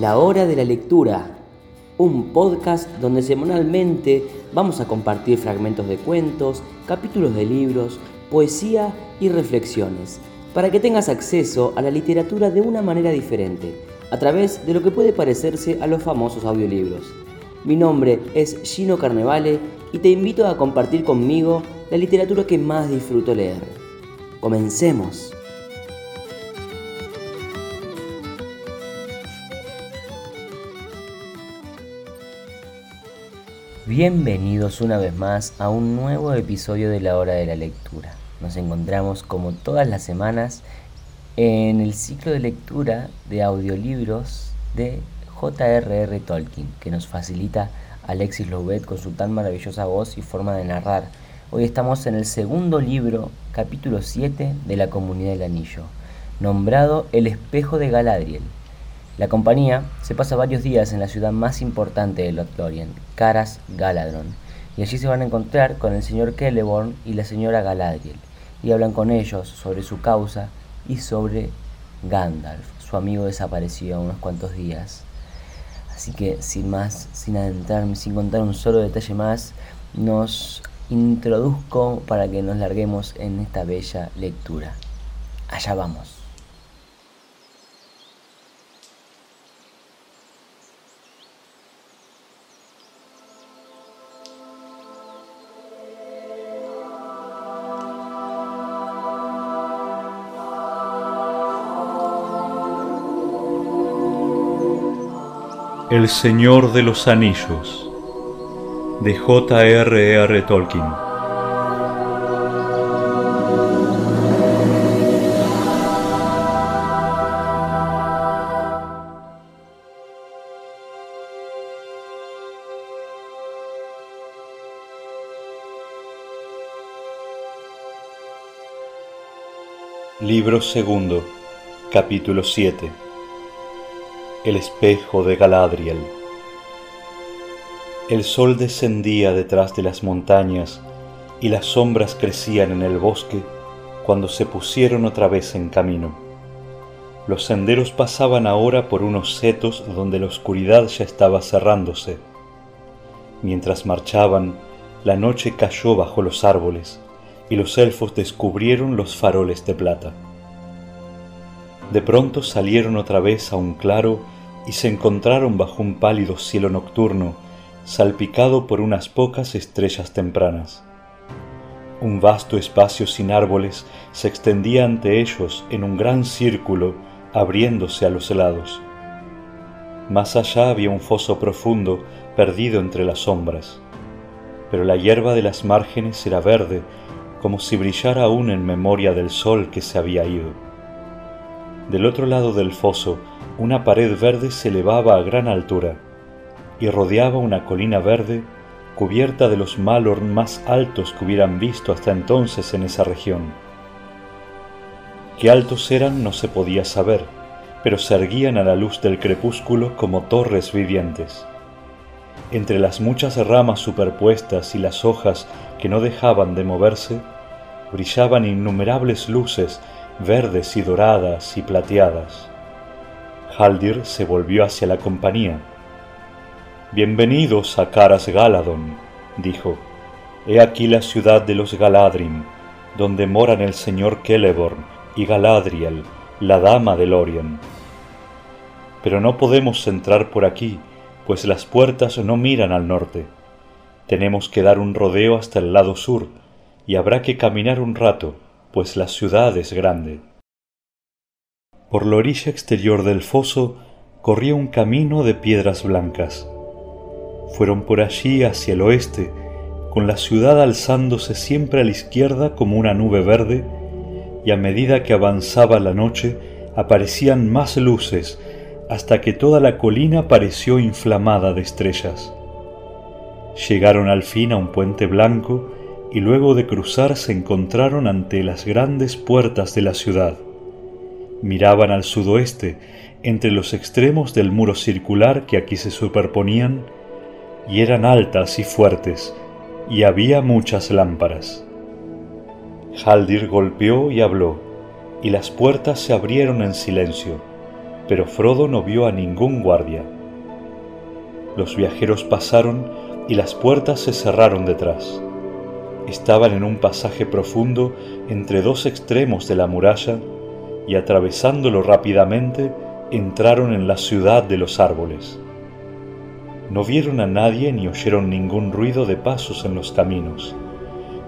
La Hora de la Lectura, un podcast donde semanalmente vamos a compartir fragmentos de cuentos, capítulos de libros, poesía y reflexiones, para que tengas acceso a la literatura de una manera diferente, a través de lo que puede parecerse a los famosos audiolibros. Mi nombre es Gino Carnevale y te invito a compartir conmigo la literatura que más disfruto leer. Comencemos. Bienvenidos una vez más a un nuevo episodio de la hora de la lectura. Nos encontramos como todas las semanas en el ciclo de lectura de audiolibros de J.R.R. Tolkien, que nos facilita Alexis Louvet con su tan maravillosa voz y forma de narrar. Hoy estamos en el segundo libro, capítulo 7 de la Comunidad del Anillo, nombrado El espejo de Galadriel la compañía se pasa varios días en la ciudad más importante de Lothlorien, Caras Galadron, y allí se van a encontrar con el señor Celeborn y la señora Galadriel, y hablan con ellos sobre su causa y sobre Gandalf, su amigo desaparecido unos cuantos días. Así que sin más, sin adentrarme, sin contar un solo detalle más, nos introduzco para que nos larguemos en esta bella lectura. Allá vamos. El Señor de los Anillos de J.R.R. Tolkien Libro segundo, capítulo 7 el espejo de Galadriel. El sol descendía detrás de las montañas y las sombras crecían en el bosque cuando se pusieron otra vez en camino. Los senderos pasaban ahora por unos setos donde la oscuridad ya estaba cerrándose. Mientras marchaban, la noche cayó bajo los árboles y los elfos descubrieron los faroles de plata. De pronto salieron otra vez a un claro y se encontraron bajo un pálido cielo nocturno, salpicado por unas pocas estrellas tempranas. Un vasto espacio sin árboles se extendía ante ellos en un gran círculo, abriéndose a los lados. Más allá había un foso profundo, perdido entre las sombras, pero la hierba de las márgenes era verde, como si brillara aún en memoria del sol que se había ido. Del otro lado del foso una pared verde se elevaba a gran altura y rodeaba una colina verde cubierta de los Malorn más altos que hubieran visto hasta entonces en esa región. Qué altos eran no se podía saber, pero se erguían a la luz del crepúsculo como torres vivientes. Entre las muchas ramas superpuestas y las hojas que no dejaban de moverse, brillaban innumerables luces verdes y doradas y plateadas. Haldir se volvió hacia la compañía. Bienvenidos a Caras Galadon, dijo. He aquí la ciudad de los Galadrim, donde moran el señor Celeborn y Galadriel, la dama de Lorien. Pero no podemos entrar por aquí, pues las puertas no miran al norte. Tenemos que dar un rodeo hasta el lado sur, y habrá que caminar un rato, pues la ciudad es grande. Por la orilla exterior del foso corría un camino de piedras blancas. Fueron por allí hacia el oeste, con la ciudad alzándose siempre a la izquierda como una nube verde, y a medida que avanzaba la noche aparecían más luces hasta que toda la colina pareció inflamada de estrellas. Llegaron al fin a un puente blanco y luego de cruzar se encontraron ante las grandes puertas de la ciudad miraban al sudoeste entre los extremos del muro circular que aquí se superponían y eran altas y fuertes y había muchas lámparas. Haldir golpeó y habló y las puertas se abrieron en silencio pero Frodo no vio a ningún guardia. Los viajeros pasaron y las puertas se cerraron detrás. Estaban en un pasaje profundo entre dos extremos de la muralla y atravesándolo rápidamente entraron en la ciudad de los árboles. No vieron a nadie ni oyeron ningún ruido de pasos en los caminos,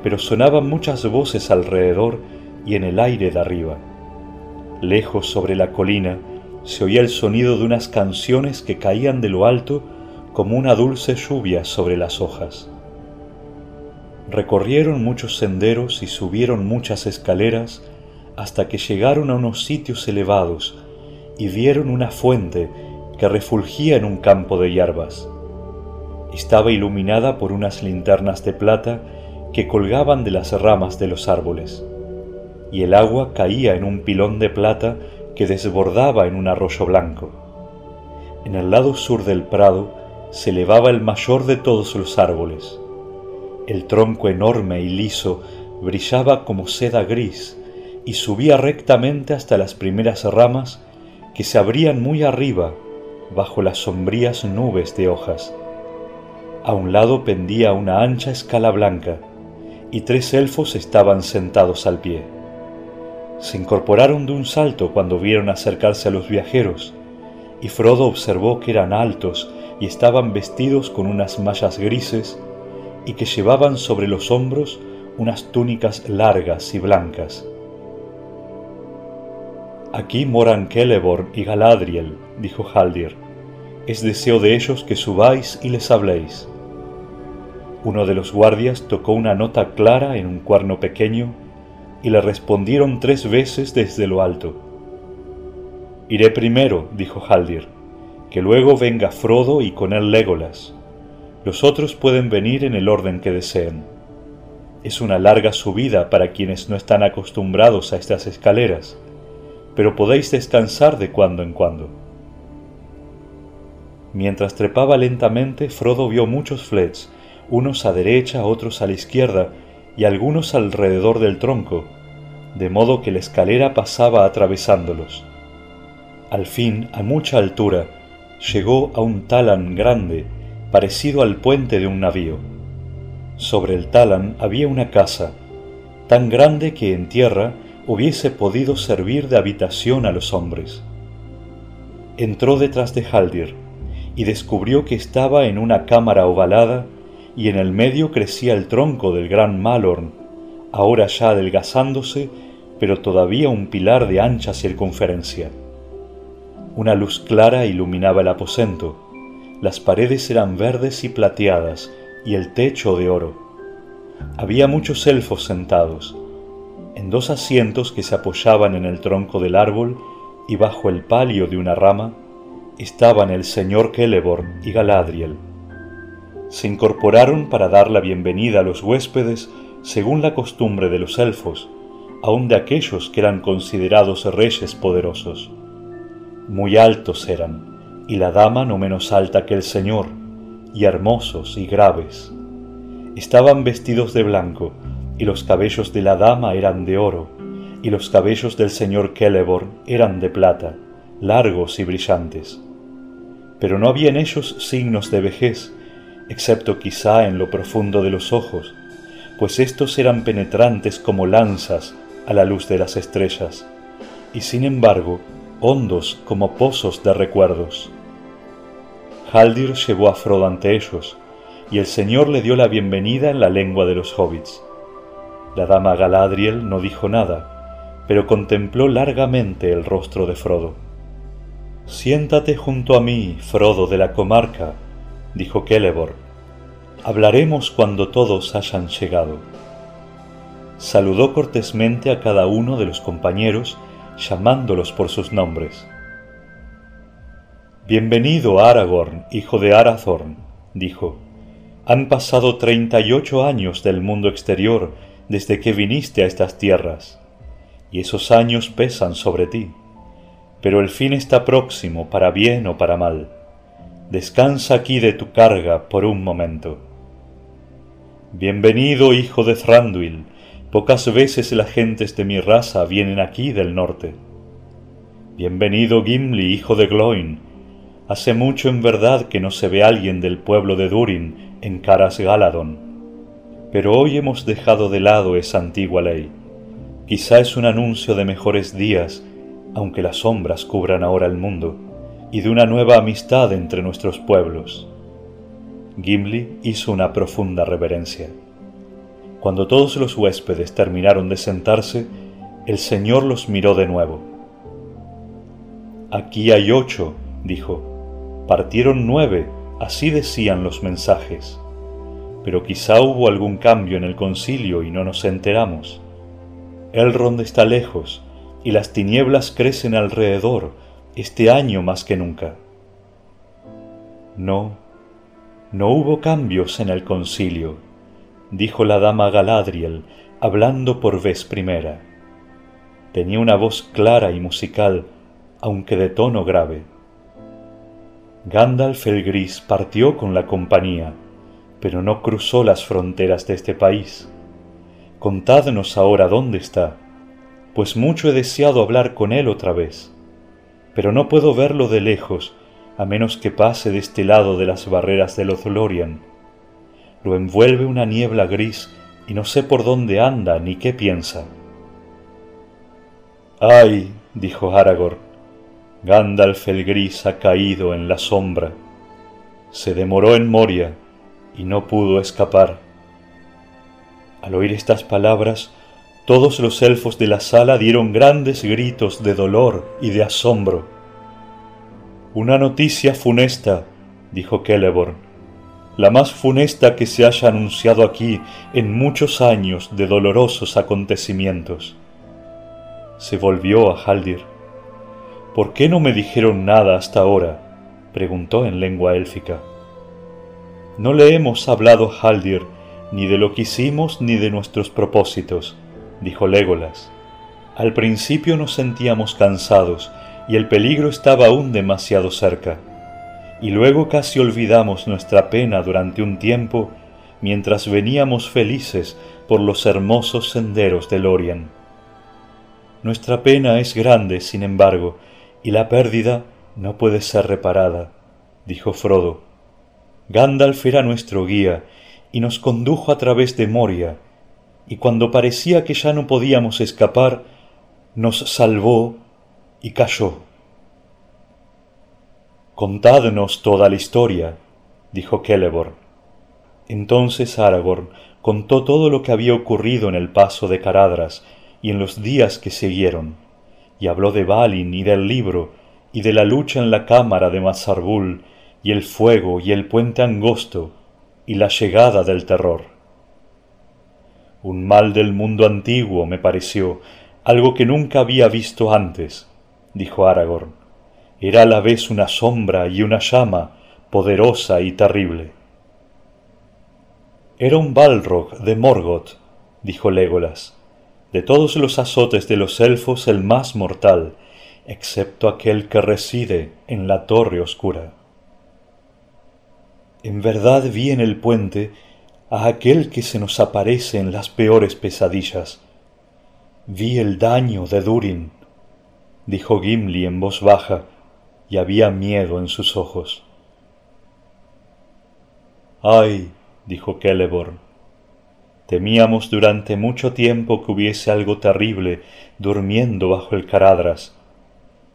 pero sonaban muchas voces alrededor y en el aire de arriba. Lejos sobre la colina se oía el sonido de unas canciones que caían de lo alto como una dulce lluvia sobre las hojas. Recorrieron muchos senderos y subieron muchas escaleras hasta que llegaron a unos sitios elevados y vieron una fuente que refulgía en un campo de hierbas. Estaba iluminada por unas linternas de plata que colgaban de las ramas de los árboles, y el agua caía en un pilón de plata que desbordaba en un arroyo blanco. En el lado sur del prado se elevaba el mayor de todos los árboles. El tronco enorme y liso brillaba como seda gris y subía rectamente hasta las primeras ramas que se abrían muy arriba bajo las sombrías nubes de hojas. A un lado pendía una ancha escala blanca y tres elfos estaban sentados al pie. Se incorporaron de un salto cuando vieron acercarse a los viajeros, y Frodo observó que eran altos y estaban vestidos con unas mallas grises y que llevaban sobre los hombros unas túnicas largas y blancas. Aquí moran Celeborn y Galadriel, dijo Haldir. Es deseo de ellos que subáis y les habléis. Uno de los guardias tocó una nota clara en un cuerno pequeño y le respondieron tres veces desde lo alto. Iré primero, dijo Haldir, que luego venga Frodo y con él Legolas. Los otros pueden venir en el orden que deseen. Es una larga subida para quienes no están acostumbrados a estas escaleras pero podéis descansar de cuando en cuando. Mientras trepaba lentamente, Frodo vio muchos flets, unos a derecha, otros a la izquierda y algunos alrededor del tronco, de modo que la escalera pasaba atravesándolos. Al fin, a mucha altura, llegó a un talan grande, parecido al puente de un navío. Sobre el talan había una casa, tan grande que en tierra hubiese podido servir de habitación a los hombres. Entró detrás de Haldir y descubrió que estaba en una cámara ovalada y en el medio crecía el tronco del gran Malorn, ahora ya adelgazándose, pero todavía un pilar de ancha circunferencia. Una luz clara iluminaba el aposento, las paredes eran verdes y plateadas y el techo de oro. Había muchos elfos sentados, en dos asientos que se apoyaban en el tronco del árbol y bajo el palio de una rama, estaban el señor Celeborn y Galadriel. Se incorporaron para dar la bienvenida a los huéspedes según la costumbre de los elfos, aun de aquellos que eran considerados reyes poderosos. Muy altos eran, y la dama no menos alta que el señor, y hermosos y graves. Estaban vestidos de blanco, y los cabellos de la dama eran de oro, y los cabellos del señor Celeborn eran de plata, largos y brillantes. Pero no había en ellos signos de vejez, excepto quizá en lo profundo de los ojos, pues éstos eran penetrantes como lanzas a la luz de las estrellas, y sin embargo hondos como pozos de recuerdos. Haldir llevó a Frodo ante ellos, y el Señor le dio la bienvenida en la lengua de los hobbits. La dama Galadriel no dijo nada, pero contempló largamente el rostro de Frodo. Siéntate junto a mí, Frodo de la comarca, dijo Celeborn. Hablaremos cuando todos hayan llegado. Saludó cortésmente a cada uno de los compañeros, llamándolos por sus nombres. Bienvenido, Aragorn, hijo de Arathorn, dijo. Han pasado treinta y ocho años del mundo exterior desde que viniste a estas tierras, y esos años pesan sobre ti, pero el fin está próximo para bien o para mal. Descansa aquí de tu carga por un momento. Bienvenido, hijo de Thranduil, pocas veces las gentes de mi raza vienen aquí del norte. Bienvenido Gimli, hijo de Gloin. Hace mucho en verdad que no se ve alguien del pueblo de Durin en Caras Galadon. Pero hoy hemos dejado de lado esa antigua ley. Quizá es un anuncio de mejores días, aunque las sombras cubran ahora el mundo, y de una nueva amistad entre nuestros pueblos. Gimli hizo una profunda reverencia. Cuando todos los huéspedes terminaron de sentarse, el Señor los miró de nuevo Aquí hay ocho, dijo. Partieron nueve, así decían los mensajes. Pero quizá hubo algún cambio en el concilio y no nos enteramos. Elrond está lejos y las tinieblas crecen alrededor, este año más que nunca. No, no hubo cambios en el concilio, dijo la dama Galadriel, hablando por vez primera. Tenía una voz clara y musical, aunque de tono grave. Gandalf el Gris partió con la compañía, pero no cruzó las fronteras de este país. Contadnos ahora dónde está, pues mucho he deseado hablar con él otra vez, pero no puedo verlo de lejos, a menos que pase de este lado de las barreras de Lothlorien. Lo envuelve una niebla gris y no sé por dónde anda ni qué piensa. Ay, dijo Aragorn, Gandalf el gris ha caído en la sombra. Se demoró en Moria y no pudo escapar. Al oír estas palabras, todos los elfos de la sala dieron grandes gritos de dolor y de asombro. Una noticia funesta, dijo Celeborn, la más funesta que se haya anunciado aquí en muchos años de dolorosos acontecimientos. Se volvió a Haldir. ¿Por qué no me dijeron nada hasta ahora? preguntó en lengua élfica. No le hemos hablado a Haldir ni de lo que hicimos ni de nuestros propósitos, dijo Legolas. Al principio nos sentíamos cansados y el peligro estaba aún demasiado cerca, y luego casi olvidamos nuestra pena durante un tiempo mientras veníamos felices por los hermosos senderos de Lorien. Nuestra pena es grande, sin embargo, y la pérdida no puede ser reparada, dijo Frodo. Gandalf era nuestro guía y nos condujo a través de Moria, y cuando parecía que ya no podíamos escapar, nos salvó y cayó. Contadnos toda la historia, dijo Celeborn. Entonces Aragorn contó todo lo que había ocurrido en el paso de Caradras y en los días que siguieron y habló de Balin y del libro, y de la lucha en la cámara de Mazarbul, y el fuego y el puente angosto, y la llegada del terror. Un mal del mundo antiguo me pareció, algo que nunca había visto antes, dijo Aragorn. Era a la vez una sombra y una llama, poderosa y terrible. Era un Balrog de Morgoth, dijo Legolas de todos los azotes de los elfos el más mortal, excepto aquel que reside en la torre oscura. En verdad vi en el puente a aquel que se nos aparece en las peores pesadillas. Vi el daño de Durin, dijo Gimli en voz baja, y había miedo en sus ojos. Ay, dijo Celeborn, Temíamos durante mucho tiempo que hubiese algo terrible durmiendo bajo el Caradras,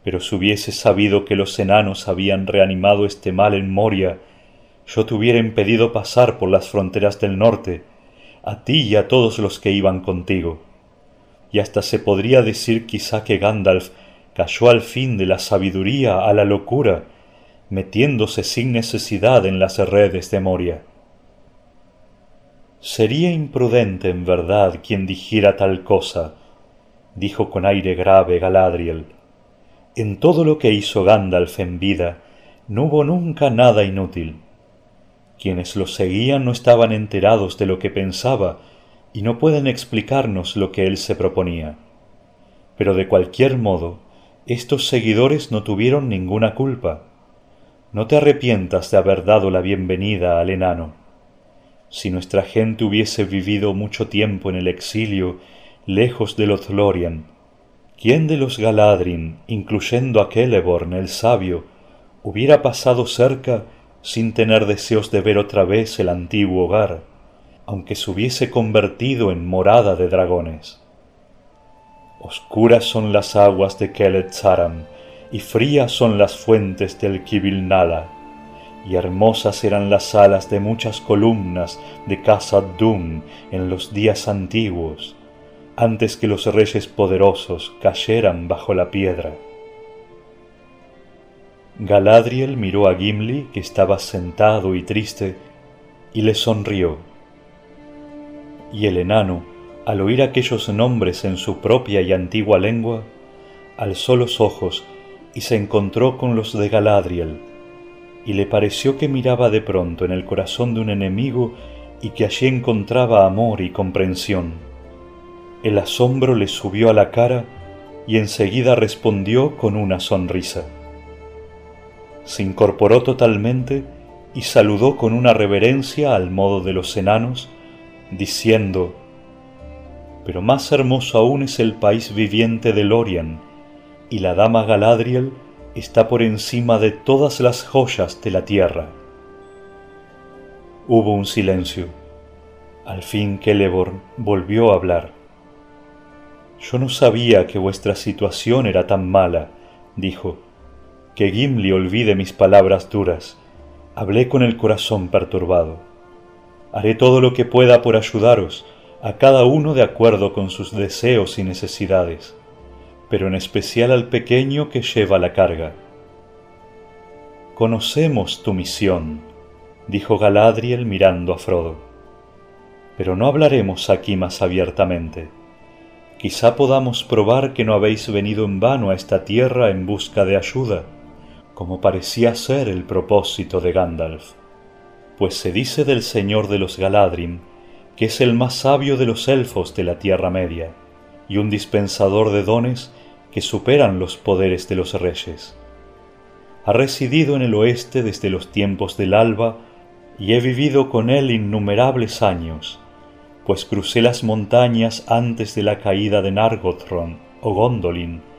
pero si hubiese sabido que los enanos habían reanimado este mal en Moria, yo te hubiera impedido pasar por las fronteras del norte, a ti y a todos los que iban contigo. Y hasta se podría decir quizá que Gandalf cayó al fin de la sabiduría a la locura, metiéndose sin necesidad en las redes de Moria. Sería imprudente en verdad quien dijera tal cosa, dijo con aire grave Galadriel. En todo lo que hizo Gandalf en vida, no hubo nunca nada inútil. Quienes lo seguían no estaban enterados de lo que pensaba y no pueden explicarnos lo que él se proponía. Pero de cualquier modo, estos seguidores no tuvieron ninguna culpa. No te arrepientas de haber dado la bienvenida al enano si nuestra gente hubiese vivido mucho tiempo en el exilio, lejos de Lothlorien, ¿Quién de los Galadrin, incluyendo a Celeborn el sabio, hubiera pasado cerca sin tener deseos de ver otra vez el antiguo hogar, aunque se hubiese convertido en morada de dragones? Oscuras son las aguas de Kelet y frías son las fuentes del Kibil Nala, y hermosas eran las alas de muchas columnas de Casa Dum en los días antiguos, antes que los reyes poderosos cayeran bajo la piedra. Galadriel miró a Gimli, que estaba sentado y triste, y le sonrió. Y el enano, al oír aquellos nombres en su propia y antigua lengua, alzó los ojos y se encontró con los de Galadriel, y le pareció que miraba de pronto en el corazón de un enemigo y que allí encontraba amor y comprensión el asombro le subió a la cara y enseguida respondió con una sonrisa. Se incorporó totalmente y saludó con una reverencia al modo de los enanos, diciendo, Pero más hermoso aún es el país viviente de Lorien, y la dama Galadriel está por encima de todas las joyas de la tierra. Hubo un silencio. Al fin Celeborn volvió a hablar. Yo no sabía que vuestra situación era tan mala, dijo. Que Gimli olvide mis palabras duras. Hablé con el corazón perturbado. Haré todo lo que pueda por ayudaros, a cada uno de acuerdo con sus deseos y necesidades, pero en especial al pequeño que lleva la carga. Conocemos tu misión, dijo Galadriel mirando a Frodo, pero no hablaremos aquí más abiertamente Quizá podamos probar que no habéis venido en vano a esta tierra en busca de ayuda, como parecía ser el propósito de Gandalf. Pues se dice del Señor de los Galadrim que es el más sabio de los elfos de la Tierra Media, y un dispensador de dones que superan los poderes de los reyes. Ha residido en el oeste desde los tiempos del alba, y he vivido con él innumerables años, pues crucé las montañas antes de la caída de Nargothrond o Gondolin,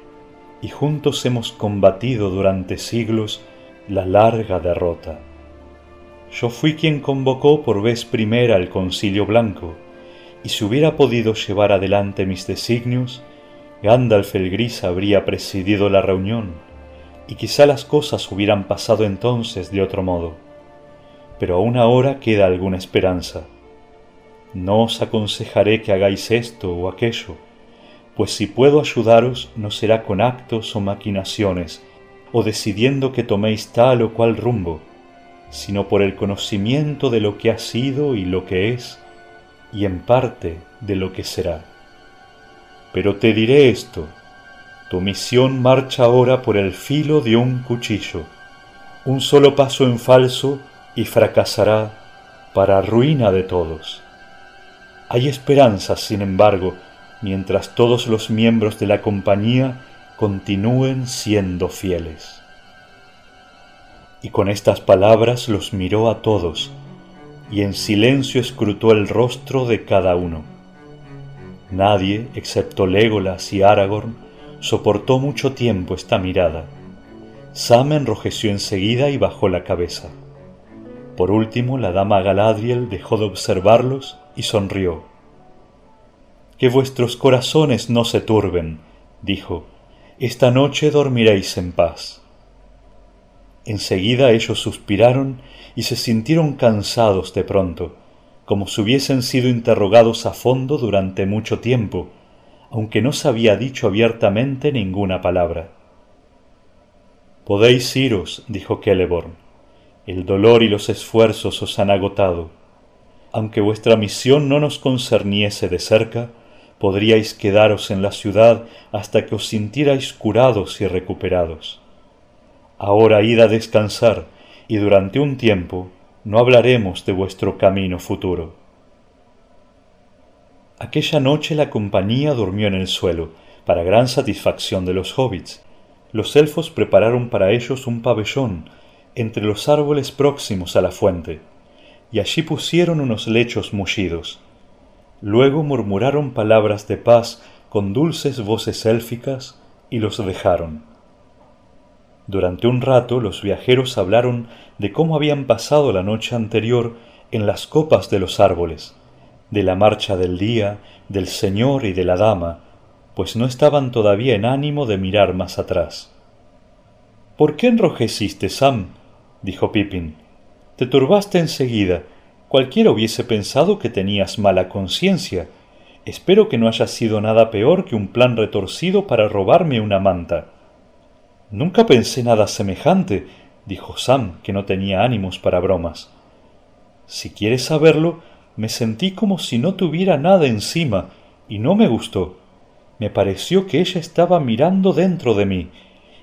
y juntos hemos combatido durante siglos la larga derrota. Yo fui quien convocó por vez primera el concilio blanco, y si hubiera podido llevar adelante mis designios, Gandalf el Gris habría presidido la reunión, y quizá las cosas hubieran pasado entonces de otro modo. Pero aún ahora queda alguna esperanza no os aconsejaré que hagáis esto o aquello, pues si puedo ayudaros no será con actos o maquinaciones, o decidiendo que toméis tal o cual rumbo, sino por el conocimiento de lo que ha sido y lo que es, y en parte de lo que será. Pero te diré esto, tu misión marcha ahora por el filo de un cuchillo, un solo paso en falso y fracasará para ruina de todos. Hay esperanza, sin embargo, mientras todos los miembros de la compañía continúen siendo fieles. Y con estas palabras los miró a todos, y en silencio escrutó el rostro de cada uno. Nadie, excepto Legolas y Aragorn, soportó mucho tiempo esta mirada. Sam enrojeció enseguida y bajó la cabeza. Por último, la dama Galadriel dejó de observarlos y sonrió. Que vuestros corazones no se turben, dijo, esta noche dormiréis en paz. Enseguida ellos suspiraron y se sintieron cansados de pronto, como si hubiesen sido interrogados a fondo durante mucho tiempo, aunque no se había dicho abiertamente ninguna palabra. Podéis iros, dijo Celeborn. El dolor y los esfuerzos os han agotado aunque vuestra misión no nos concerniese de cerca, podríais quedaros en la ciudad hasta que os sintierais curados y recuperados. Ahora id a descansar, y durante un tiempo no hablaremos de vuestro camino futuro. Aquella noche la compañía durmió en el suelo, para gran satisfacción de los hobbits. Los elfos prepararon para ellos un pabellón entre los árboles próximos a la fuente y allí pusieron unos lechos mullidos. Luego murmuraron palabras de paz con dulces voces élficas y los dejaron. Durante un rato los viajeros hablaron de cómo habían pasado la noche anterior en las copas de los árboles, de la marcha del día, del señor y de la dama, pues no estaban todavía en ánimo de mirar más atrás. ¿Por qué enrojeciste, Sam? dijo Pippin. Te turbaste enseguida. Cualquiera hubiese pensado que tenías mala conciencia. Espero que no haya sido nada peor que un plan retorcido para robarme una manta. Nunca pensé nada semejante, dijo Sam, que no tenía ánimos para bromas. Si quieres saberlo, me sentí como si no tuviera nada encima, y no me gustó. Me pareció que ella estaba mirando dentro de mí,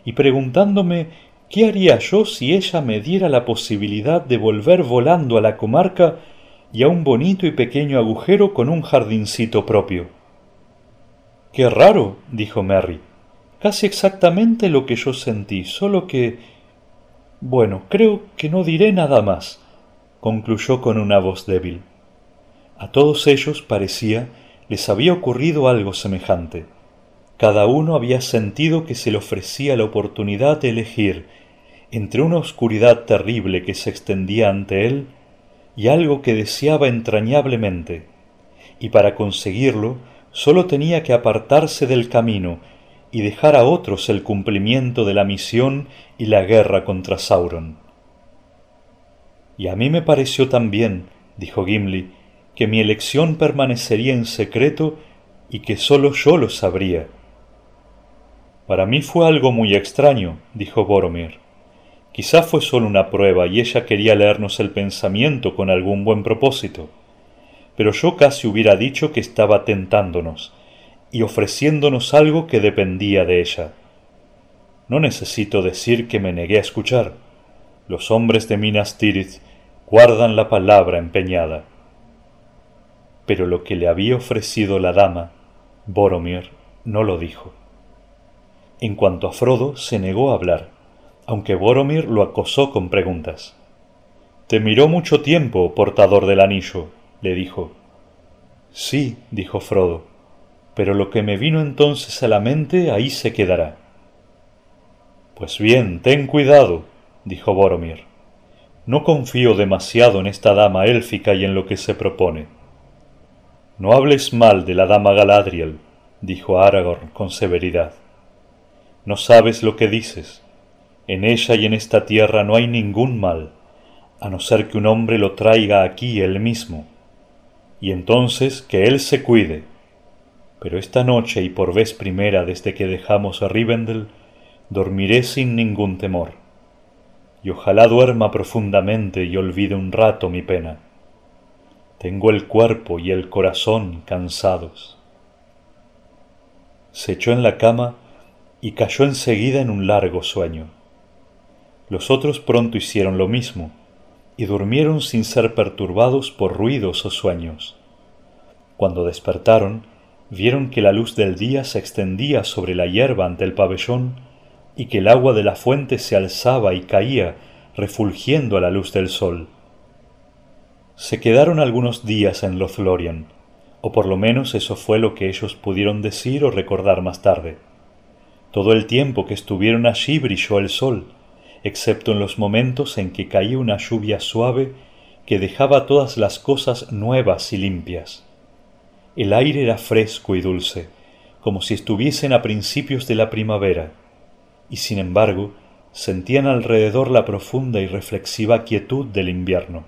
y preguntándome qué haría yo si ella me diera la posibilidad de volver volando a la comarca y a un bonito y pequeño agujero con un jardincito propio. Qué raro, dijo Mary. Casi exactamente lo que yo sentí, solo que... Bueno, creo que no diré nada más, concluyó con una voz débil. A todos ellos parecía les había ocurrido algo semejante. Cada uno había sentido que se le ofrecía la oportunidad de elegir entre una oscuridad terrible que se extendía ante él y algo que deseaba entrañablemente, y para conseguirlo sólo tenía que apartarse del camino y dejar a otros el cumplimiento de la misión y la guerra contra Sauron. Y a mí me pareció también, dijo Gimli, que mi elección permanecería en secreto y que sólo yo lo sabría. Para mí fue algo muy extraño, dijo Boromir. Quizá fue solo una prueba y ella quería leernos el pensamiento con algún buen propósito. Pero yo casi hubiera dicho que estaba tentándonos y ofreciéndonos algo que dependía de ella. No necesito decir que me negué a escuchar. Los hombres de Minas Tirith guardan la palabra empeñada pero lo que le había ofrecido la dama, Boromir, no lo dijo. En cuanto a Frodo, se negó a hablar, aunque Boromir lo acosó con preguntas. Te miró mucho tiempo, portador del anillo, le dijo. Sí, dijo Frodo, pero lo que me vino entonces a la mente ahí se quedará. Pues bien, ten cuidado, dijo Boromir. No confío demasiado en esta dama élfica y en lo que se propone. No hables mal de la dama Galadriel, dijo Aragorn con severidad. No sabes lo que dices. En ella y en esta tierra no hay ningún mal, a no ser que un hombre lo traiga aquí él mismo. Y entonces que él se cuide. Pero esta noche y por vez primera desde que dejamos a Rivendell, dormiré sin ningún temor. Y ojalá duerma profundamente y olvide un rato mi pena tengo el cuerpo y el corazón cansados. Se echó en la cama y cayó enseguida en un largo sueño. Los otros pronto hicieron lo mismo y durmieron sin ser perturbados por ruidos o sueños. Cuando despertaron, vieron que la luz del día se extendía sobre la hierba ante el pabellón y que el agua de la fuente se alzaba y caía refulgiendo a la luz del sol se quedaron algunos días en Lothlorien, o por lo menos eso fue lo que ellos pudieron decir o recordar más tarde. Todo el tiempo que estuvieron allí brilló el sol, excepto en los momentos en que caía una lluvia suave que dejaba todas las cosas nuevas y limpias. El aire era fresco y dulce, como si estuviesen a principios de la primavera, y sin embargo sentían alrededor la profunda y reflexiva quietud del invierno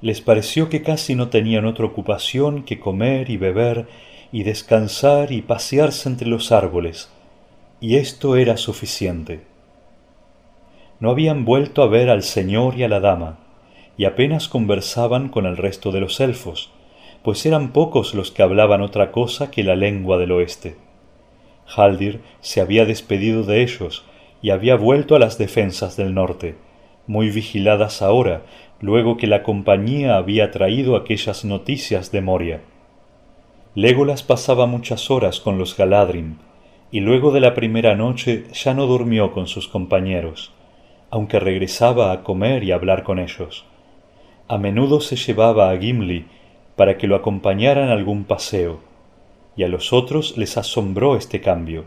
les pareció que casi no tenían otra ocupación que comer y beber y descansar y pasearse entre los árboles, y esto era suficiente. No habían vuelto a ver al señor y a la dama, y apenas conversaban con el resto de los elfos, pues eran pocos los que hablaban otra cosa que la lengua del oeste. Haldir se había despedido de ellos y había vuelto a las defensas del norte, muy vigiladas ahora luego que la compañía había traído aquellas noticias de Moria. Legolas pasaba muchas horas con los Galadrim, y luego de la primera noche ya no durmió con sus compañeros, aunque regresaba a comer y hablar con ellos. A menudo se llevaba a Gimli para que lo acompañara en algún paseo, y a los otros les asombró este cambio.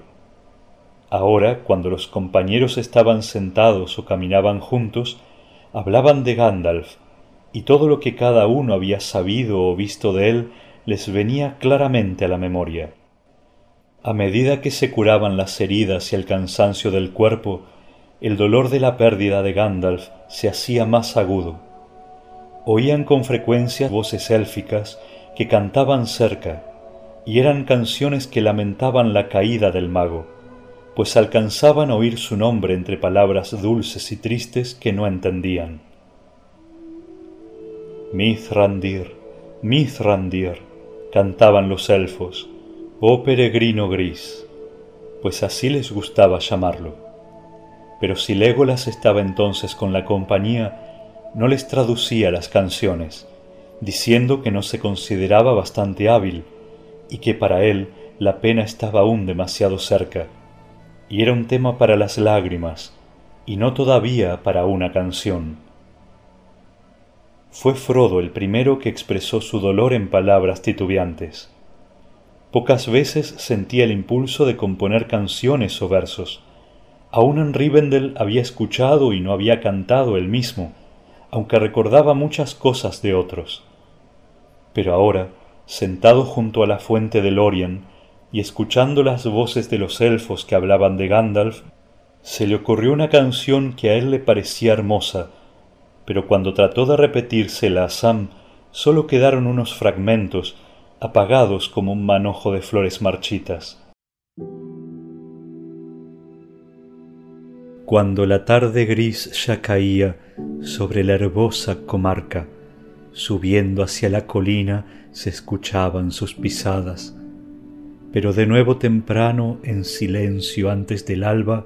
Ahora, cuando los compañeros estaban sentados o caminaban juntos, hablaban de Gandalf, y todo lo que cada uno había sabido o visto de él les venía claramente a la memoria. A medida que se curaban las heridas y el cansancio del cuerpo, el dolor de la pérdida de Gandalf se hacía más agudo. Oían con frecuencia voces élficas que cantaban cerca, y eran canciones que lamentaban la caída del mago, pues alcanzaban a oír su nombre entre palabras dulces y tristes que no entendían. Mithrandir, Mithrandir, cantaban los elfos, oh peregrino gris, pues así les gustaba llamarlo. Pero si Légolas estaba entonces con la compañía, no les traducía las canciones, diciendo que no se consideraba bastante hábil y que para él la pena estaba aún demasiado cerca, y era un tema para las lágrimas, y no todavía para una canción. Fue Frodo el primero que expresó su dolor en palabras titubeantes. Pocas veces sentía el impulso de componer canciones o versos. Aún en Rivendell había escuchado y no había cantado él mismo, aunque recordaba muchas cosas de otros. Pero ahora, sentado junto a la fuente de Lorien y escuchando las voces de los elfos que hablaban de Gandalf, se le ocurrió una canción que a él le parecía hermosa, pero cuando trató de repetírsela a Sam, sólo quedaron unos fragmentos, apagados como un manojo de flores marchitas. Cuando la tarde gris ya caía sobre la herbosa comarca, subiendo hacia la colina se escuchaban sus pisadas, pero de nuevo temprano, en silencio antes del alba,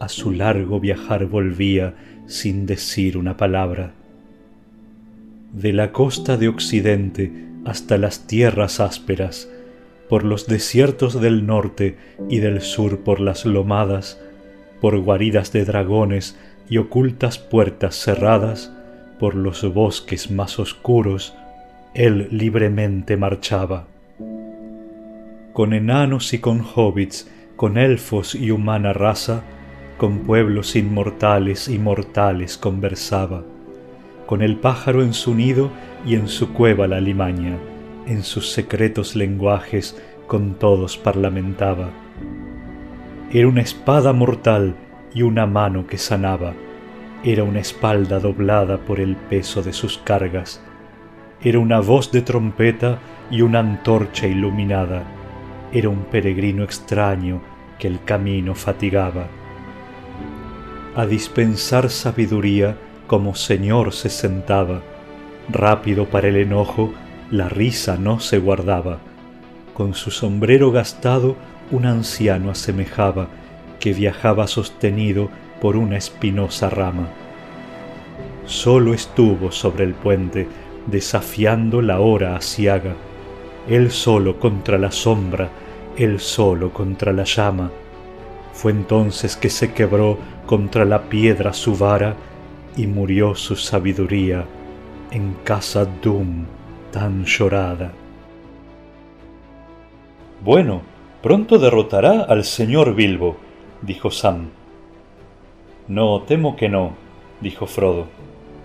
a su largo viajar volvía sin decir una palabra. De la costa de Occidente hasta las tierras ásperas, por los desiertos del norte y del sur por las lomadas, por guaridas de dragones y ocultas puertas cerradas, por los bosques más oscuros, él libremente marchaba. Con enanos y con hobbits, con elfos y humana raza, con pueblos inmortales y mortales conversaba, con el pájaro en su nido y en su cueva la limaña, en sus secretos lenguajes con todos parlamentaba. Era una espada mortal y una mano que sanaba, era una espalda doblada por el peso de sus cargas, era una voz de trompeta y una antorcha iluminada, era un peregrino extraño que el camino fatigaba. A dispensar sabiduría como señor se sentaba, rápido para el enojo, la risa no se guardaba, con su sombrero gastado un anciano asemejaba que viajaba sostenido por una espinosa rama. Solo estuvo sobre el puente, desafiando la hora asiaga, él solo contra la sombra, él solo contra la llama. Fue entonces que se quebró contra la piedra su vara y murió su sabiduría en casa Doom tan llorada. Bueno, pronto derrotará al señor Bilbo, dijo Sam. No, temo que no, dijo Frodo,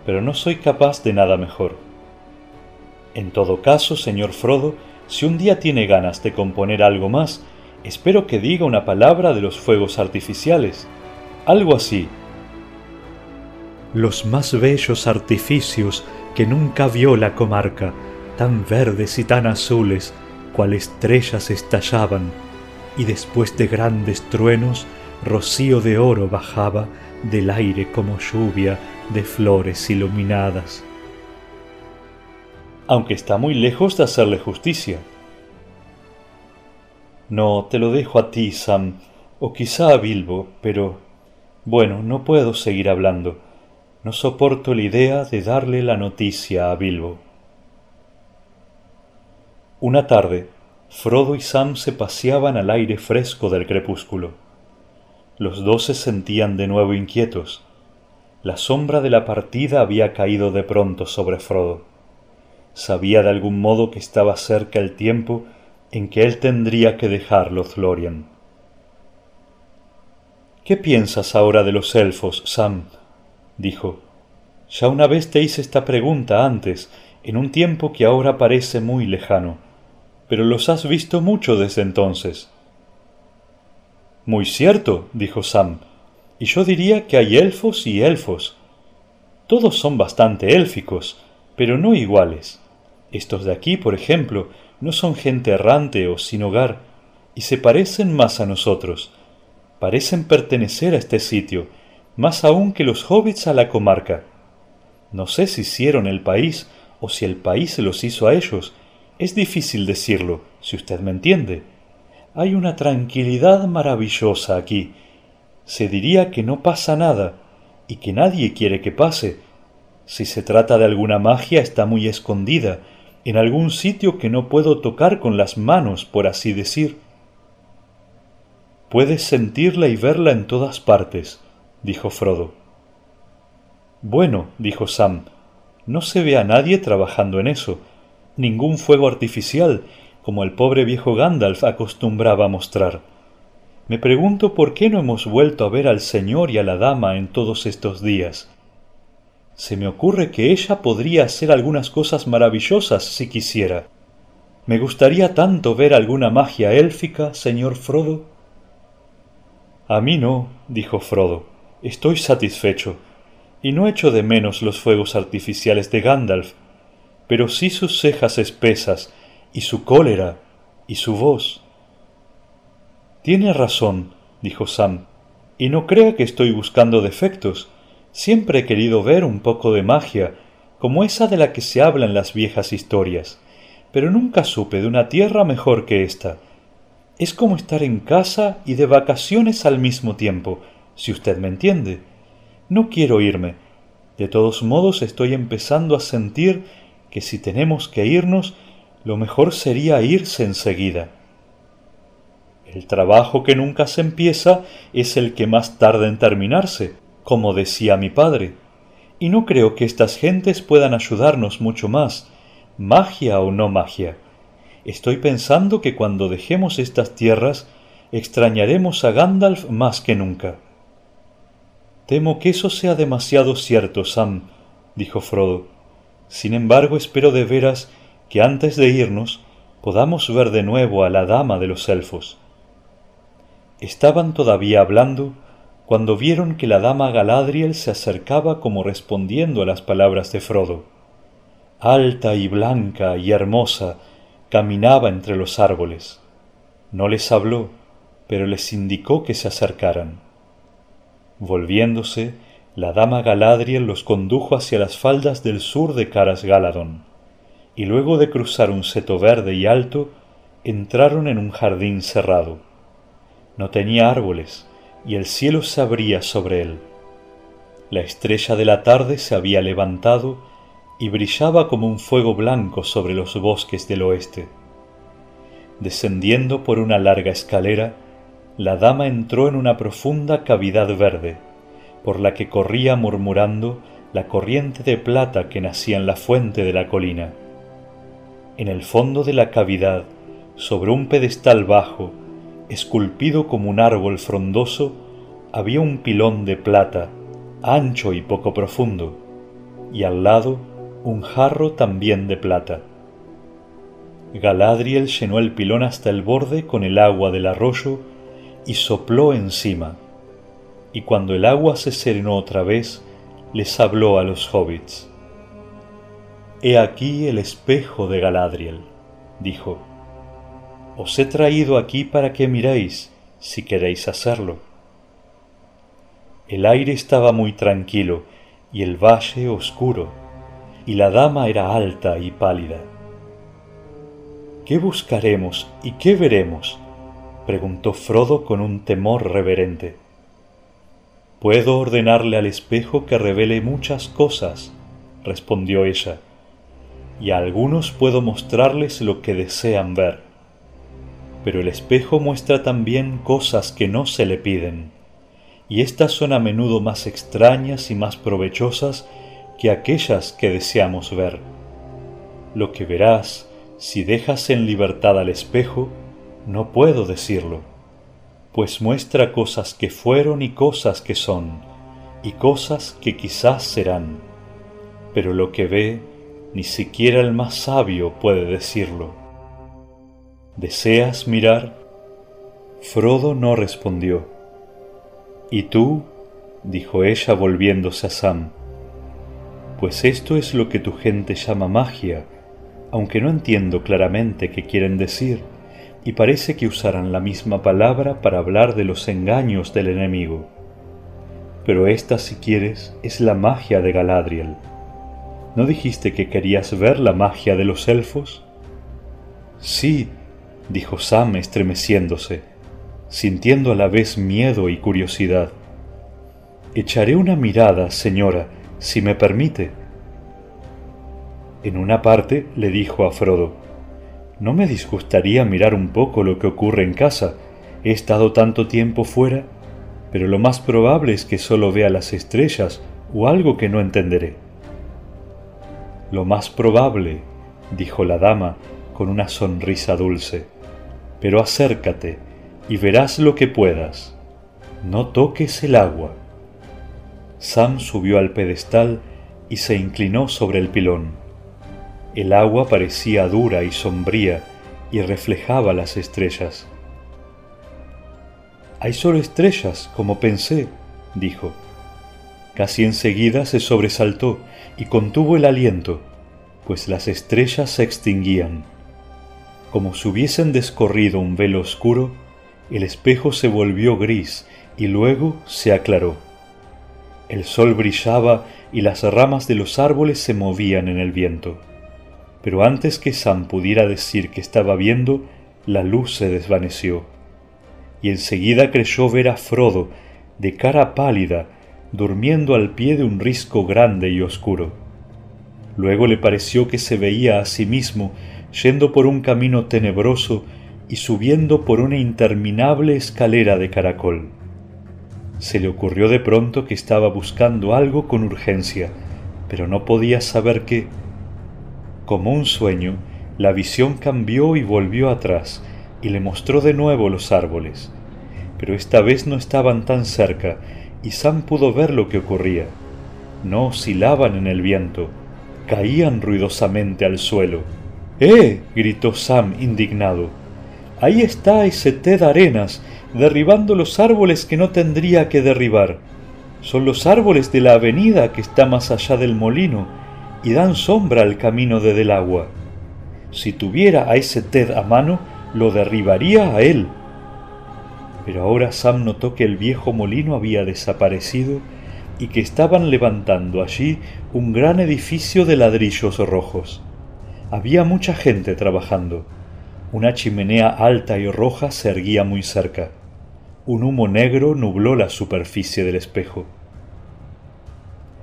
pero no soy capaz de nada mejor. En todo caso, señor Frodo, si un día tiene ganas de componer algo más, espero que diga una palabra de los fuegos artificiales algo así. Los más bellos artificios que nunca vio la comarca, tan verdes y tan azules, cual estrellas estallaban, y después de grandes truenos, rocío de oro bajaba del aire como lluvia de flores iluminadas. Aunque está muy lejos de hacerle justicia. No, te lo dejo a ti, Sam, o quizá a Bilbo, pero bueno, no puedo seguir hablando. No soporto la idea de darle la noticia a Bilbo. Una tarde, Frodo y Sam se paseaban al aire fresco del crepúsculo. Los dos se sentían de nuevo inquietos. La sombra de la partida había caído de pronto sobre Frodo. Sabía de algún modo que estaba cerca el tiempo en que él tendría que dejar Lothlorien. ¿Qué piensas ahora de los elfos, Sam? dijo. Ya una vez te hice esta pregunta antes, en un tiempo que ahora parece muy lejano, pero los has visto mucho desde entonces. Muy cierto, dijo Sam, y yo diría que hay elfos y elfos. Todos son bastante élficos, pero no iguales. Estos de aquí, por ejemplo, no son gente errante o sin hogar, y se parecen más a nosotros. Parecen pertenecer a este sitio, más aún que los hobbits a la comarca. No sé si hicieron el país o si el país se los hizo a ellos. Es difícil decirlo, si usted me entiende. Hay una tranquilidad maravillosa aquí. Se diría que no pasa nada y que nadie quiere que pase. Si se trata de alguna magia está muy escondida, en algún sitio que no puedo tocar con las manos, por así decir. Puedes sentirla y verla en todas partes, dijo Frodo. Bueno, dijo Sam, no se ve a nadie trabajando en eso, ningún fuego artificial, como el pobre viejo Gandalf acostumbraba mostrar. Me pregunto por qué no hemos vuelto a ver al señor y a la dama en todos estos días. Se me ocurre que ella podría hacer algunas cosas maravillosas si quisiera. Me gustaría tanto ver alguna magia élfica, señor Frodo. A mí no, dijo Frodo. Estoy satisfecho y no echo de menos los fuegos artificiales de Gandalf, pero sí sus cejas espesas, y su cólera, y su voz. Tiene razón, dijo Sam, y no crea que estoy buscando defectos. Siempre he querido ver un poco de magia, como esa de la que se habla en las viejas historias, pero nunca supe de una tierra mejor que esta. Es como estar en casa y de vacaciones al mismo tiempo, si usted me entiende. No quiero irme. De todos modos estoy empezando a sentir que si tenemos que irnos, lo mejor sería irse enseguida. El trabajo que nunca se empieza es el que más tarda en terminarse, como decía mi padre, y no creo que estas gentes puedan ayudarnos mucho más, magia o no magia. Estoy pensando que cuando dejemos estas tierras extrañaremos a Gandalf más que nunca. Temo que eso sea demasiado cierto, Sam, dijo Frodo. Sin embargo, espero de veras que antes de irnos podamos ver de nuevo a la dama de los elfos. Estaban todavía hablando cuando vieron que la dama Galadriel se acercaba como respondiendo a las palabras de Frodo. Alta y blanca y hermosa, caminaba entre los árboles. No les habló, pero les indicó que se acercaran. Volviéndose, la dama Galadriel los condujo hacia las faldas del sur de Caras Galadón, y luego de cruzar un seto verde y alto, entraron en un jardín cerrado. No tenía árboles, y el cielo se abría sobre él. La estrella de la tarde se había levantado y brillaba como un fuego blanco sobre los bosques del oeste. Descendiendo por una larga escalera, la dama entró en una profunda cavidad verde, por la que corría murmurando la corriente de plata que nacía en la fuente de la colina. En el fondo de la cavidad, sobre un pedestal bajo, esculpido como un árbol frondoso, había un pilón de plata, ancho y poco profundo, y al lado un jarro también de plata. Galadriel llenó el pilón hasta el borde con el agua del arroyo y sopló encima, y cuando el agua se serenó otra vez, les habló a los hobbits. He aquí el espejo de Galadriel, dijo. Os he traído aquí para que miréis, si queréis hacerlo. El aire estaba muy tranquilo y el valle oscuro, y la dama era alta y pálida. ¿Qué buscaremos y qué veremos? preguntó Frodo con un temor reverente. Puedo ordenarle al espejo que revele muchas cosas, respondió ella, y a algunos puedo mostrarles lo que desean ver. Pero el espejo muestra también cosas que no se le piden, y éstas son a menudo más extrañas y más provechosas que aquellas que deseamos ver. Lo que verás, Si dejas en libertad al espejo, no puedo decirlo, pues muestra cosas que fueron y cosas que son, y cosas que quizás serán, pero lo que ve ni siquiera el más sabio puede decirlo. ¿Deseas mirar? Frodo no respondió. ¿Y tú? dijo ella volviéndose a Sam. Pues esto es lo que tu gente llama magia, aunque no entiendo claramente qué quieren decir y parece que usarán la misma palabra para hablar de los engaños del enemigo. Pero esta, si quieres, es la magia de Galadriel. ¿No dijiste que querías ver la magia de los elfos? Sí, dijo Sam estremeciéndose, sintiendo a la vez miedo y curiosidad. Echaré una mirada, señora, si me permite. En una parte le dijo a Frodo, no me disgustaría mirar un poco lo que ocurre en casa. He estado tanto tiempo fuera, pero lo más probable es que solo vea las estrellas o algo que no entenderé. Lo más probable, dijo la dama con una sonrisa dulce, pero acércate y verás lo que puedas. No toques el agua. Sam subió al pedestal y se inclinó sobre el pilón. El agua parecía dura y sombría y reflejaba las estrellas. Hay solo estrellas, como pensé, dijo. Casi enseguida se sobresaltó y contuvo el aliento, pues las estrellas se extinguían. Como si hubiesen descorrido un velo oscuro, el espejo se volvió gris y luego se aclaró. El sol brillaba y las ramas de los árboles se movían en el viento pero antes que Sam pudiera decir que estaba viendo, la luz se desvaneció, y enseguida creyó ver a Frodo, de cara pálida, durmiendo al pie de un risco grande y oscuro. Luego le pareció que se veía a sí mismo yendo por un camino tenebroso y subiendo por una interminable escalera de caracol. Se le ocurrió de pronto que estaba buscando algo con urgencia, pero no podía saber qué como un sueño, la visión cambió y volvió atrás, y le mostró de nuevo los árboles. Pero esta vez no estaban tan cerca, y Sam pudo ver lo que ocurría. No oscilaban en el viento, caían ruidosamente al suelo. ¡Eh! gritó Sam indignado. Ahí está ese Ted Arenas, derribando los árboles que no tendría que derribar. Son los árboles de la avenida que está más allá del molino, y dan sombra al camino de del agua. Si tuviera a ese Ted a mano, lo derribaría a él. Pero ahora Sam notó que el viejo molino había desaparecido y que estaban levantando allí un gran edificio de ladrillos rojos. Había mucha gente trabajando. Una chimenea alta y roja se erguía muy cerca. Un humo negro nubló la superficie del espejo.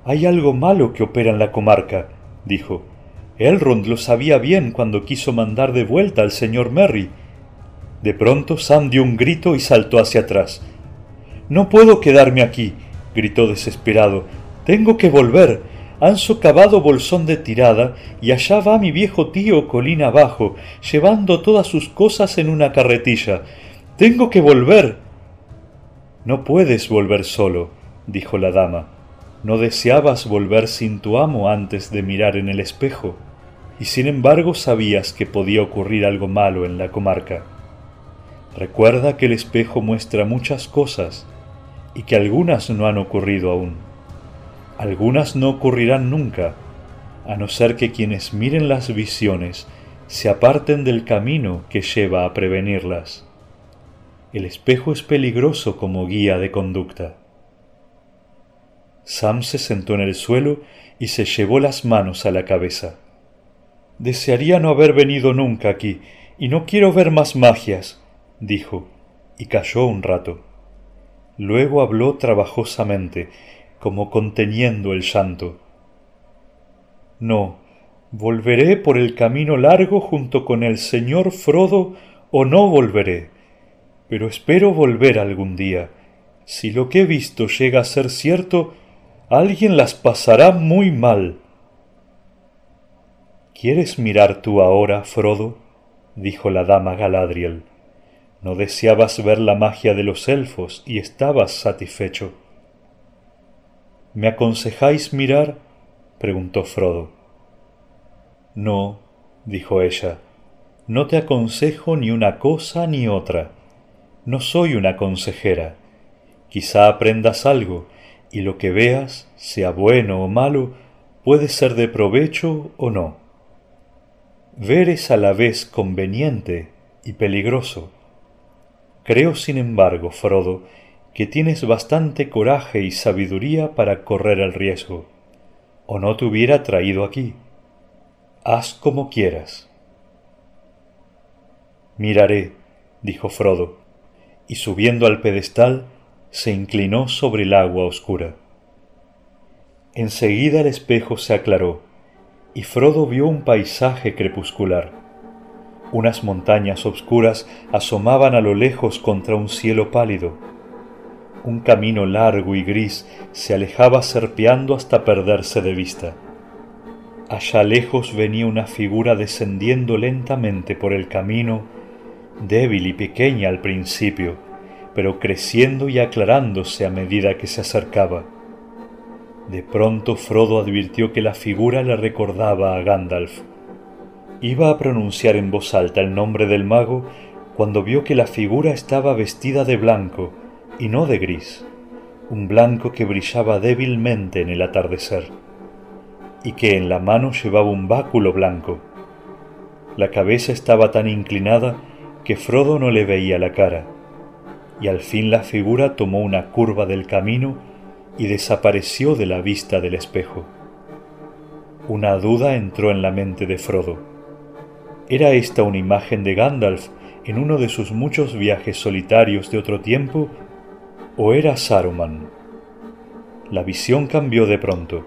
Hay algo malo que opera en la comarca, dijo. Elrond lo sabía bien cuando quiso mandar de vuelta al señor Merry. De pronto Sam dio un grito y saltó hacia atrás. No puedo quedarme aquí, gritó desesperado. Tengo que volver. Han socavado bolsón de tirada y allá va mi viejo tío colina abajo, llevando todas sus cosas en una carretilla. Tengo que volver. No puedes volver solo, dijo la dama. ¿No deseabas volver sin tu amo antes de mirar en el espejo? Y sin embargo sabías que podía ocurrir algo malo en la comarca. Recuerda que el espejo muestra muchas cosas y que algunas no han ocurrido aún. Algunas no ocurrirán nunca, a no ser que quienes miren las visiones se aparten del camino que lleva a prevenirlas. El espejo es peligroso como guía de conducta. Sam se sentó en el suelo y se llevó las manos a la cabeza. Desearía no haber venido nunca aquí, y no quiero ver más magias, dijo, y calló un rato. Luego habló trabajosamente, como conteniendo el llanto. No, volveré por el camino largo junto con el señor Frodo o no volveré, pero espero volver algún día. Si lo que he visto llega a ser cierto, alguien las pasará muy mal. ¿Quieres mirar tú ahora, Frodo? dijo la dama Galadriel. ¿No deseabas ver la magia de los elfos y estabas satisfecho? ¿Me aconsejáis mirar? preguntó Frodo. No, dijo ella, no te aconsejo ni una cosa ni otra. No soy una consejera. Quizá aprendas algo, y lo que veas, sea bueno o malo, puede ser de provecho o no. Ver es a la vez conveniente y peligroso. Creo, sin embargo, Frodo, que tienes bastante coraje y sabiduría para correr el riesgo, o no te hubiera traído aquí. Haz como quieras. Miraré, dijo Frodo, y subiendo al pedestal, se inclinó sobre el agua oscura. Enseguida el espejo se aclaró, y Frodo vio un paisaje crepuscular. Unas montañas obscuras asomaban a lo lejos contra un cielo pálido. Un camino largo y gris se alejaba serpeando hasta perderse de vista. Allá lejos venía una figura descendiendo lentamente por el camino, débil y pequeña al principio, pero creciendo y aclarándose a medida que se acercaba. De pronto Frodo advirtió que la figura le recordaba a Gandalf. Iba a pronunciar en voz alta el nombre del mago cuando vio que la figura estaba vestida de blanco y no de gris, un blanco que brillaba débilmente en el atardecer, y que en la mano llevaba un báculo blanco. La cabeza estaba tan inclinada que Frodo no le veía la cara, y al fin la figura tomó una curva del camino y desapareció de la vista del espejo. Una duda entró en la mente de Frodo. ¿Era esta una imagen de Gandalf en uno de sus muchos viajes solitarios de otro tiempo o era Saruman? La visión cambió de pronto.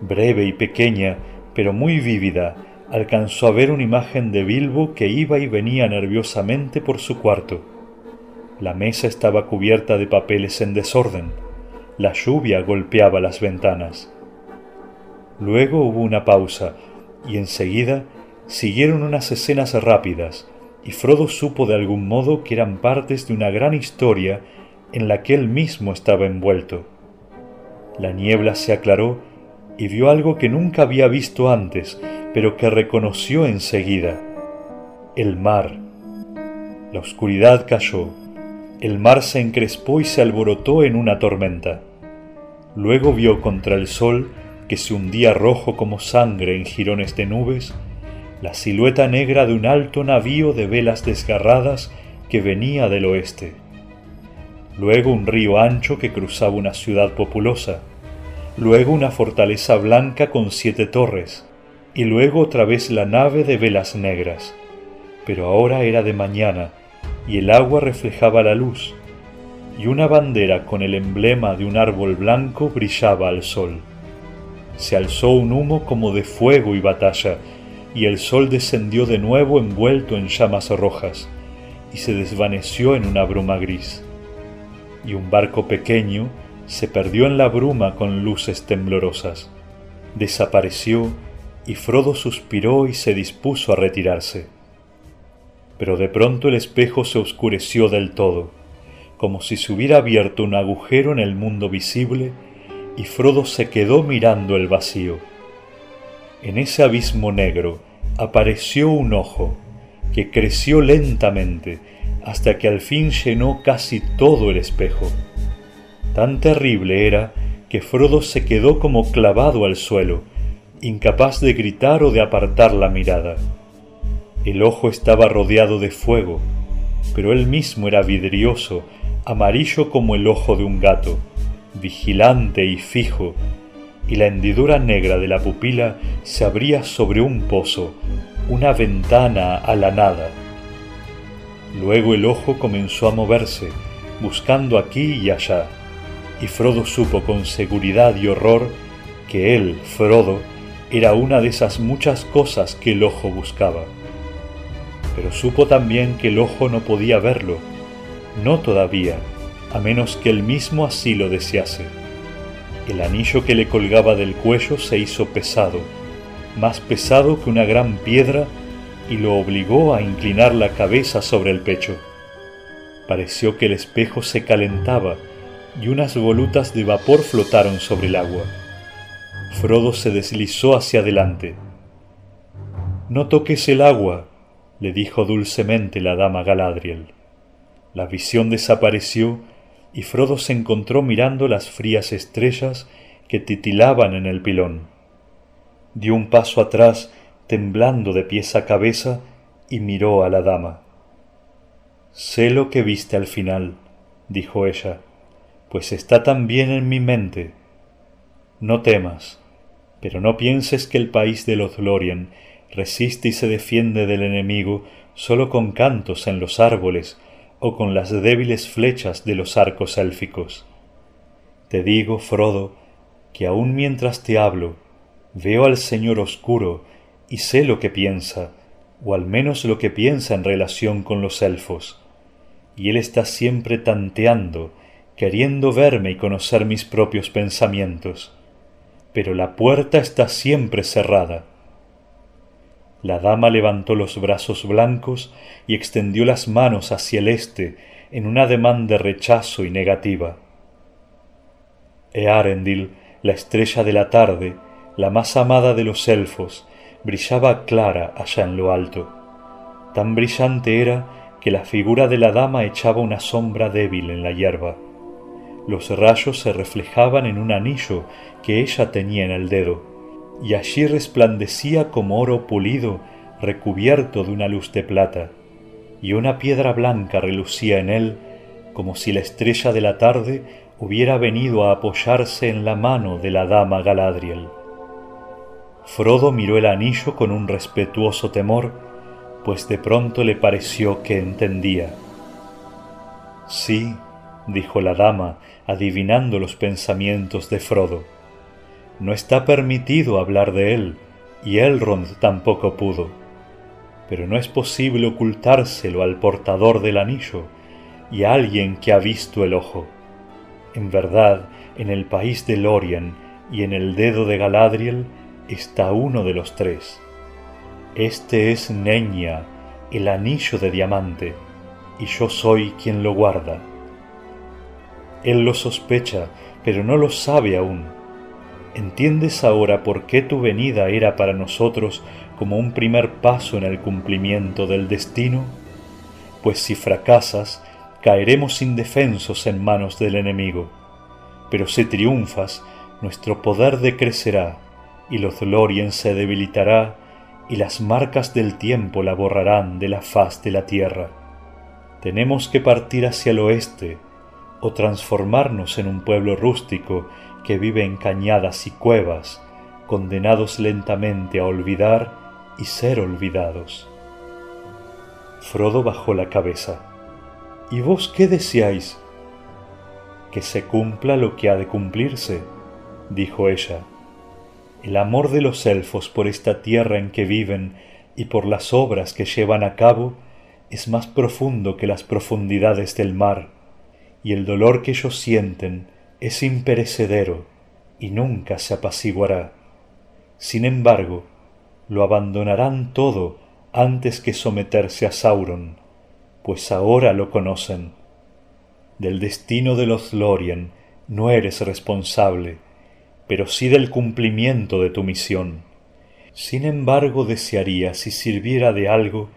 Breve y pequeña, pero muy vívida, alcanzó a ver una imagen de Bilbo que iba y venía nerviosamente por su cuarto. La mesa estaba cubierta de papeles en desorden la lluvia golpeaba las ventanas. Luego hubo una pausa y enseguida siguieron unas escenas rápidas y Frodo supo de algún modo que eran partes de una gran historia en la que él mismo estaba envuelto. La niebla se aclaró y vio algo que nunca había visto antes, pero que reconoció enseguida. El mar. La oscuridad cayó el mar se encrespó y se alborotó en una tormenta. Luego vio contra el sol, que se hundía rojo como sangre en jirones de nubes, la silueta negra de un alto navío de velas desgarradas que venía del oeste. Luego un río ancho que cruzaba una ciudad populosa, luego una fortaleza blanca con siete torres, y luego otra vez la nave de velas negras. Pero ahora era de mañana, y el agua reflejaba la luz, y una bandera con el emblema de un árbol blanco brillaba al sol. Se alzó un humo como de fuego y batalla, y el sol descendió de nuevo envuelto en llamas rojas, y se desvaneció en una bruma gris. Y un barco pequeño se perdió en la bruma con luces temblorosas. Desapareció, y Frodo suspiró y se dispuso a retirarse pero de pronto el espejo se oscureció del todo, como si se hubiera abierto un agujero en el mundo visible, y Frodo se quedó mirando el vacío. En ese abismo negro apareció un ojo, que creció lentamente hasta que al fin llenó casi todo el espejo. Tan terrible era que Frodo se quedó como clavado al suelo, incapaz de gritar o de apartar la mirada. El ojo estaba rodeado de fuego, pero él mismo era vidrioso, amarillo como el ojo de un gato, vigilante y fijo, y la hendidura negra de la pupila se abría sobre un pozo, una ventana a la nada. Luego el ojo comenzó a moverse, buscando aquí y allá, y Frodo supo con seguridad y horror que él, Frodo, era una de esas muchas cosas que el ojo buscaba pero supo también que el ojo no podía verlo, no todavía, a menos que él mismo así lo desease. El anillo que le colgaba del cuello se hizo pesado, más pesado que una gran piedra, y lo obligó a inclinar la cabeza sobre el pecho. Pareció que el espejo se calentaba y unas volutas de vapor flotaron sobre el agua. Frodo se deslizó hacia adelante. No toques el agua, le dijo dulcemente la dama Galadriel. La visión desapareció y Frodo se encontró mirando las frías estrellas que titilaban en el pilón. Dio un paso atrás, temblando de pies a cabeza, y miró a la dama. Sé lo que viste al final, dijo ella, pues está también en mi mente. No temas, pero no pienses que el país de los Lorien resiste y se defiende del enemigo sólo con cantos en los árboles o con las débiles flechas de los arcos élficos. Te digo, Frodo, que aun mientras te hablo, veo al Señor oscuro y sé lo que piensa, o al menos lo que piensa en relación con los elfos, y él está siempre tanteando, queriendo verme y conocer mis propios pensamientos, pero la puerta está siempre cerrada. La dama levantó los brazos blancos y extendió las manos hacia el este en un ademán de rechazo y negativa. Earendil, la estrella de la tarde, la más amada de los elfos, brillaba clara allá en lo alto. Tan brillante era que la figura de la dama echaba una sombra débil en la hierba. Los rayos se reflejaban en un anillo que ella tenía en el dedo, y allí resplandecía como oro pulido recubierto de una luz de plata, y una piedra blanca relucía en él como si la estrella de la tarde hubiera venido a apoyarse en la mano de la dama Galadriel. Frodo miró el anillo con un respetuoso temor, pues de pronto le pareció que entendía. Sí, dijo la dama, adivinando los pensamientos de Frodo. No está permitido hablar de él, y Elrond tampoco pudo. Pero no es posible ocultárselo al portador del anillo y a alguien que ha visto el ojo. En verdad, en el país de Lorien y en el dedo de Galadriel está uno de los tres. Este es Neña, el anillo de diamante, y yo soy quien lo guarda. Él lo sospecha, pero no lo sabe aún. ¿Entiendes ahora por qué tu venida era para nosotros como un primer paso en el cumplimiento del destino? Pues si fracasas, caeremos indefensos en manos del enemigo. Pero si triunfas, nuestro poder decrecerá, y los Lorien se debilitará, y las marcas del tiempo la borrarán de la faz de la tierra. Tenemos que partir hacia el oeste, o transformarnos en un pueblo rústico que vive en cañadas y cuevas, condenados lentamente a olvidar y ser olvidados. Frodo bajó la cabeza. ¿Y vos qué deseáis? Que se cumpla lo que ha de cumplirse, dijo ella. El amor de los elfos por esta tierra en que viven y por las obras que llevan a cabo es más profundo que las profundidades del mar y el dolor que ellos sienten es imperecedero y nunca se apaciguará. Sin embargo, lo abandonarán todo antes que someterse a Sauron, pues ahora lo conocen. Del destino de los Lorien no eres responsable, pero sí del cumplimiento de tu misión. Sin embargo, desearía, si sirviera de algo,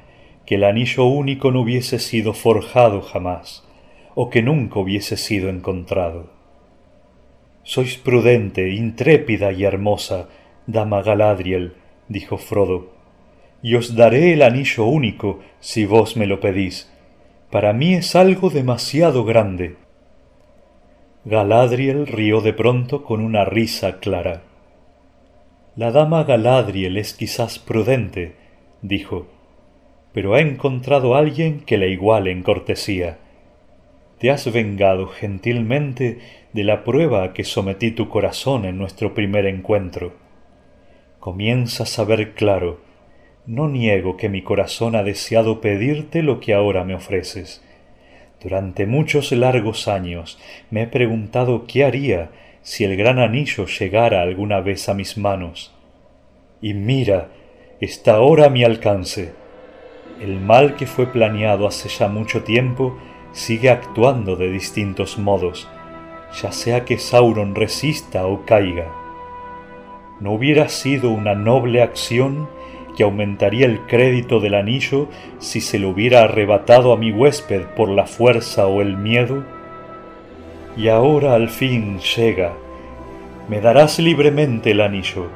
que el anillo único no hubiese sido forjado jamás, o que nunca hubiese sido encontrado. Sois prudente, intrépida y hermosa, dama Galadriel, dijo Frodo, y os daré el anillo único si vos me lo pedís. Para mí es algo demasiado grande. Galadriel rió de pronto con una risa clara. La dama Galadriel es quizás prudente, dijo, pero ha encontrado a alguien que le iguale en cortesía te has vengado gentilmente de la prueba a que sometí tu corazón en nuestro primer encuentro. Comienzas a ver claro, no niego que mi corazón ha deseado pedirte lo que ahora me ofreces. Durante muchos largos años me he preguntado qué haría si el gran anillo llegara alguna vez a mis manos. y mira, está ahora a mi alcance. El mal que fue planeado hace ya mucho tiempo sigue actuando de distintos modos, ya sea que Sauron resista o caiga. ¿No hubiera sido una noble acción que aumentaría el crédito del anillo si se lo hubiera arrebatado a mi huésped por la fuerza o el miedo? Y ahora al fin llega. Me darás libremente el anillo,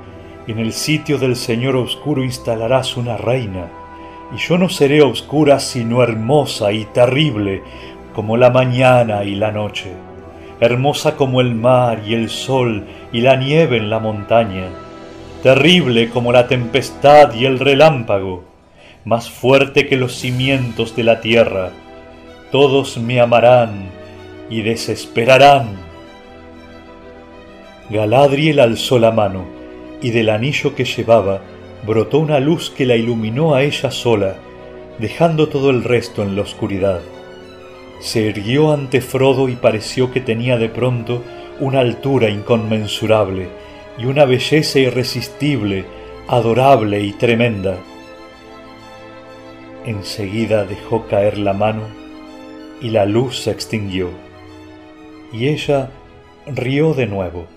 en el sitio del Señor Oscuro instalarás una reina, y yo no seré oscura sino hermosa y terrible como la mañana y la noche, hermosa como el mar y el sol y la nieve en la montaña, terrible como la tempestad y el relámpago, más fuerte que los cimientos de la tierra. Todos me amarán y desesperarán. Galadriel alzó la mano, y del anillo que llevaba brotó una luz que la iluminó a ella sola, dejando todo el resto en la oscuridad. Se irguió ante Frodo y pareció que tenía de pronto una altura inconmensurable, y una belleza irresistible, adorable y tremenda. Enseguida dejó caer la mano y la luz se extinguió. Y ella rió de nuevo.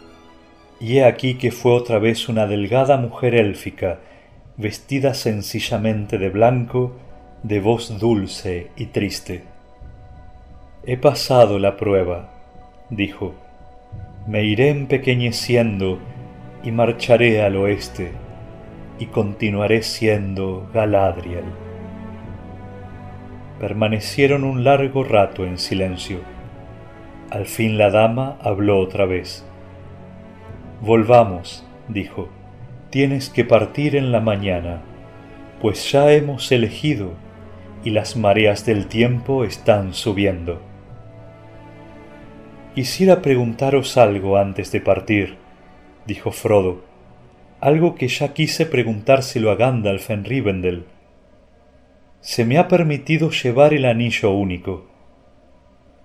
Y he aquí que fue otra vez una delgada mujer élfica, vestida sencillamente de blanco, de voz dulce y triste. He pasado la prueba, dijo. Me iré empequeñeciendo y marcharé al oeste y continuaré siendo Galadriel. Permanecieron un largo rato en silencio. Al fin la dama habló otra vez. Volvamos, dijo, tienes que partir en la mañana, pues ya hemos elegido y las mareas del tiempo están subiendo. Quisiera preguntaros algo antes de partir, dijo Frodo, algo que ya quise preguntárselo a Gandalf en Rivendell. Se me ha permitido llevar el anillo único.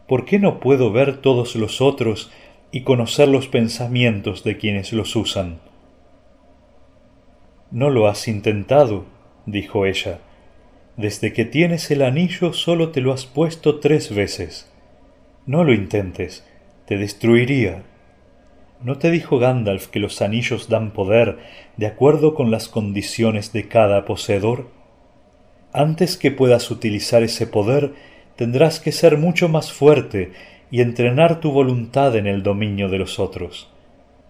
¿Por qué no puedo ver todos los otros y conocer los pensamientos de quienes los usan? No lo has intentado, dijo ella. Desde que tienes el anillo solo te lo has puesto tres veces. No lo intentes, te destruiría. ¿No te dijo Gandalf que los anillos dan poder de acuerdo con las condiciones de cada poseedor? Antes que puedas utilizar ese poder, tendrás que ser mucho más fuerte y entrenar tu voluntad en el dominio de los otros.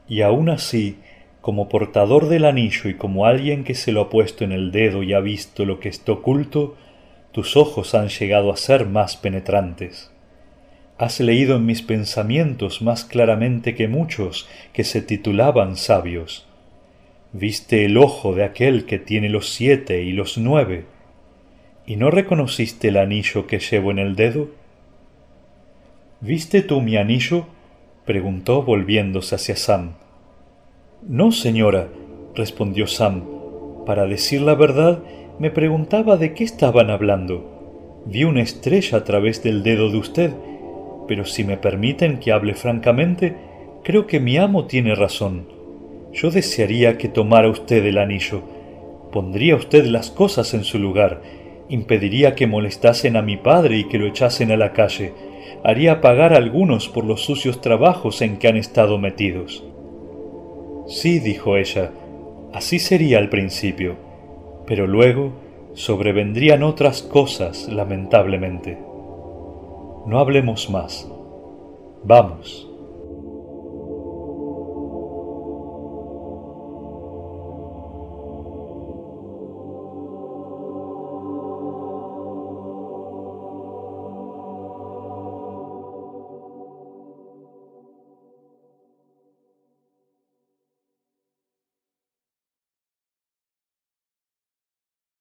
Y aun así, como portador del anillo y como alguien que se lo ha puesto en el dedo y ha visto lo que está oculto, tus ojos han llegado a ser más penetrantes. Has leído en mis pensamientos más claramente que muchos que se titulaban sabios. Viste el ojo de aquel que tiene los siete y los nueve, ¿y no reconociste el anillo que llevo en el dedo? ¿Viste tú mi anillo? preguntó volviéndose hacia Sam. No, señora, respondió Sam. Para decir la verdad, me preguntaba de qué estaban hablando. Vi una estrella a través del dedo de usted pero si me permiten que hable francamente, creo que mi amo tiene razón. Yo desearía que tomara usted el anillo. Pondría usted las cosas en su lugar, impediría que molestasen a mi padre y que lo echasen a la calle, haría pagar a algunos por los sucios trabajos en que han estado metidos. Sí, dijo ella, así sería al principio, pero luego sobrevendrían otras cosas, lamentablemente. No hablemos más. Vamos.